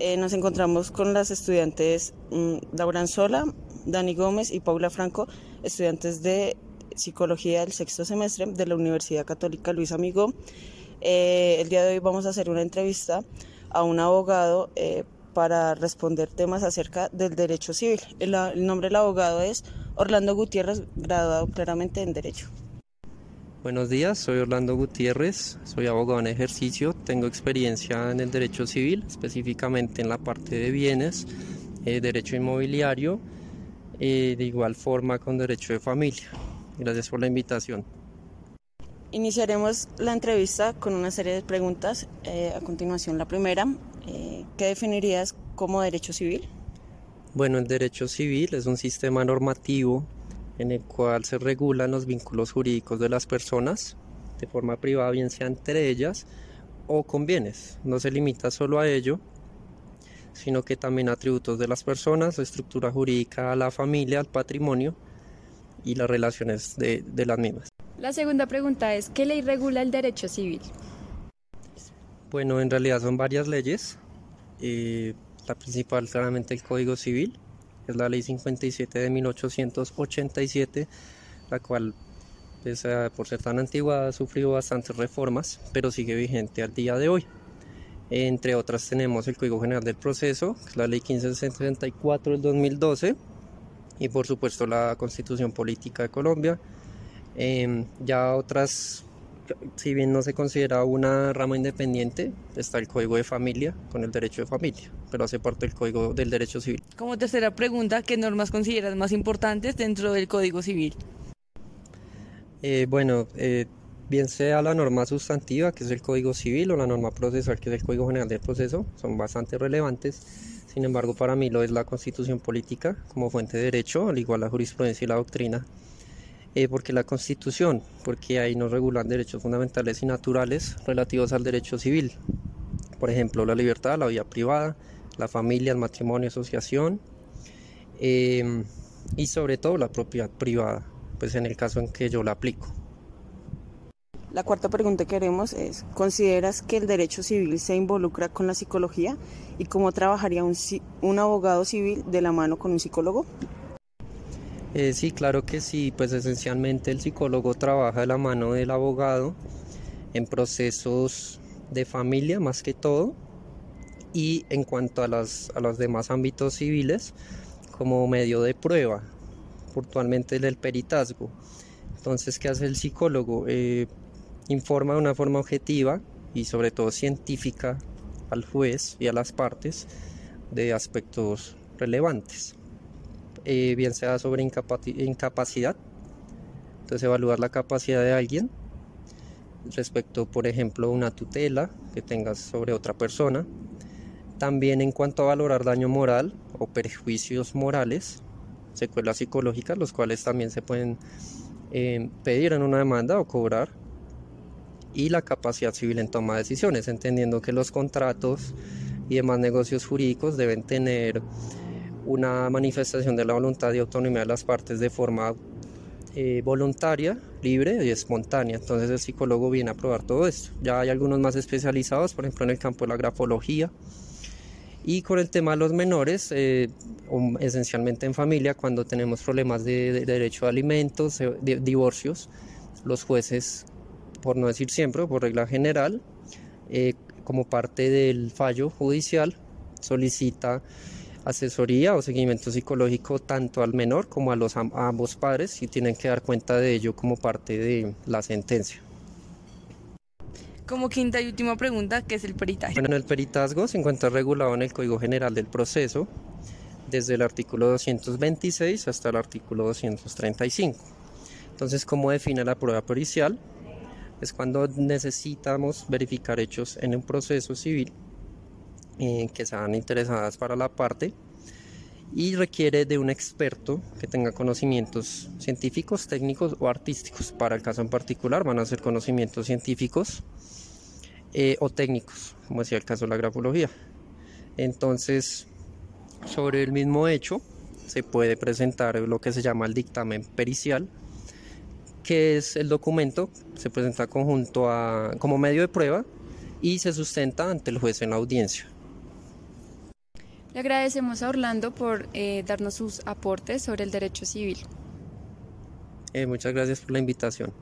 eh, nos encontramos con las estudiantes mm, Laura Anzola, Dani Gómez y Paula Franco, estudiantes de Psicología del sexto semestre de la Universidad Católica Luis Amigo. Eh, el día de hoy vamos a hacer una entrevista a un abogado eh, para responder temas acerca del derecho civil. El, el nombre del abogado es Orlando Gutiérrez, graduado claramente en Derecho. Buenos días, soy Orlando Gutiérrez, soy abogado en ejercicio, tengo experiencia en el derecho civil, específicamente en la parte de bienes, eh, derecho inmobiliario, eh, de igual forma con derecho de familia. Gracias por la invitación. Iniciaremos la entrevista con una serie de preguntas. Eh, a continuación, la primera, ¿qué definirías como derecho civil? Bueno, el derecho civil es un sistema normativo en el cual se regulan los vínculos jurídicos de las personas de forma privada, bien sea entre ellas o con bienes. No se limita solo a ello, sino que también atributos de las personas, estructura jurídica a la familia, al patrimonio y las relaciones de, de las mismas. La segunda pregunta es, ¿qué ley regula el derecho civil? Bueno, en realidad son varias leyes. Eh, la principal claramente el Código Civil, es la Ley 57 de 1887, la cual, pese a, por ser tan antigua, ha sufrido bastantes reformas, pero sigue vigente al día de hoy. Entre otras tenemos el Código General del Proceso, que es la Ley 1564 del 2012, y por supuesto la Constitución Política de Colombia. Eh, ya otras si bien no se considera una rama independiente, está el Código de Familia con el derecho de familia, pero hace parte del Código del Derecho Civil. Como tercera pregunta, ¿qué normas consideras más importantes dentro del Código Civil? Eh, bueno, eh, bien sea la norma sustantiva, que es el Código Civil, o la norma procesal, que es el Código General del Proceso, son bastante relevantes. Sin embargo, para mí lo es la Constitución Política como fuente de derecho, al igual la jurisprudencia y la doctrina eh, porque la Constitución, porque ahí nos regulan derechos fundamentales y naturales relativos al derecho civil. Por ejemplo, la libertad, la vida privada, la familia, el matrimonio, asociación eh, y sobre todo la propiedad privada, pues en el caso en que yo la aplico. La cuarta pregunta que haremos es, ¿consideras que el derecho civil se involucra con la psicología y cómo trabajaría un abogado civil de la mano con un psicólogo? Eh, sí, claro que sí, pues esencialmente el psicólogo trabaja de la mano del abogado en procesos de familia más que todo y en cuanto a, las, a los demás ámbitos civiles como medio de prueba, puntualmente del peritazgo. Entonces, ¿qué hace el psicólogo? Eh, informa de una forma objetiva y sobre todo científica al juez y a las partes de aspectos relevantes. Eh, bien sea sobre incapacidad, entonces evaluar la capacidad de alguien respecto, por ejemplo, una tutela que tengas sobre otra persona. También en cuanto a valorar daño moral o perjuicios morales, secuelas psicológicas, los cuales también se pueden eh, pedir en una demanda o cobrar. Y la capacidad civil en toma de decisiones, entendiendo que los contratos y demás negocios jurídicos deben tener una manifestación de la voluntad y autonomía de las partes de forma eh, voluntaria, libre y espontánea. Entonces el psicólogo viene a probar todo esto. Ya hay algunos más especializados, por ejemplo en el campo de la grafología. Y con el tema de los menores, eh, esencialmente en familia, cuando tenemos problemas de, derecho a alimentos, eh, de divorcios, los jueces, por no decir siempre, por regla general, como parte del fallo judicial, solicita asesoría o seguimiento psicológico tanto al menor como a los ambos padres y tienen que dar cuenta de ello como parte de la sentencia. Como quinta y última pregunta, ¿qué es el peritaje? Bueno, el peritazgo se encuentra regulado en el Código General del Proceso desde el artículo 226 hasta el artículo 235. Entonces, ¿cómo define la prueba pericial? Es cuando necesitamos verificar hechos en un proceso civil eh, que sean interesadas para la parte y requiere de un experto que tenga conocimientos científicos, técnicos o artísticos. Para el caso en particular van a ser conocimientos científicos eh, o técnicos, como decía el caso de la grafología. Entonces, sobre el mismo hecho se puede presentar lo que se llama el dictamen pericial, que es el documento, se presenta conjunto a, como medio de prueba y se sustenta ante el juez en la audiencia. Le agradecemos a Orlando por eh, darnos sus aportes sobre el derecho civil. Eh, muchas gracias por la invitación.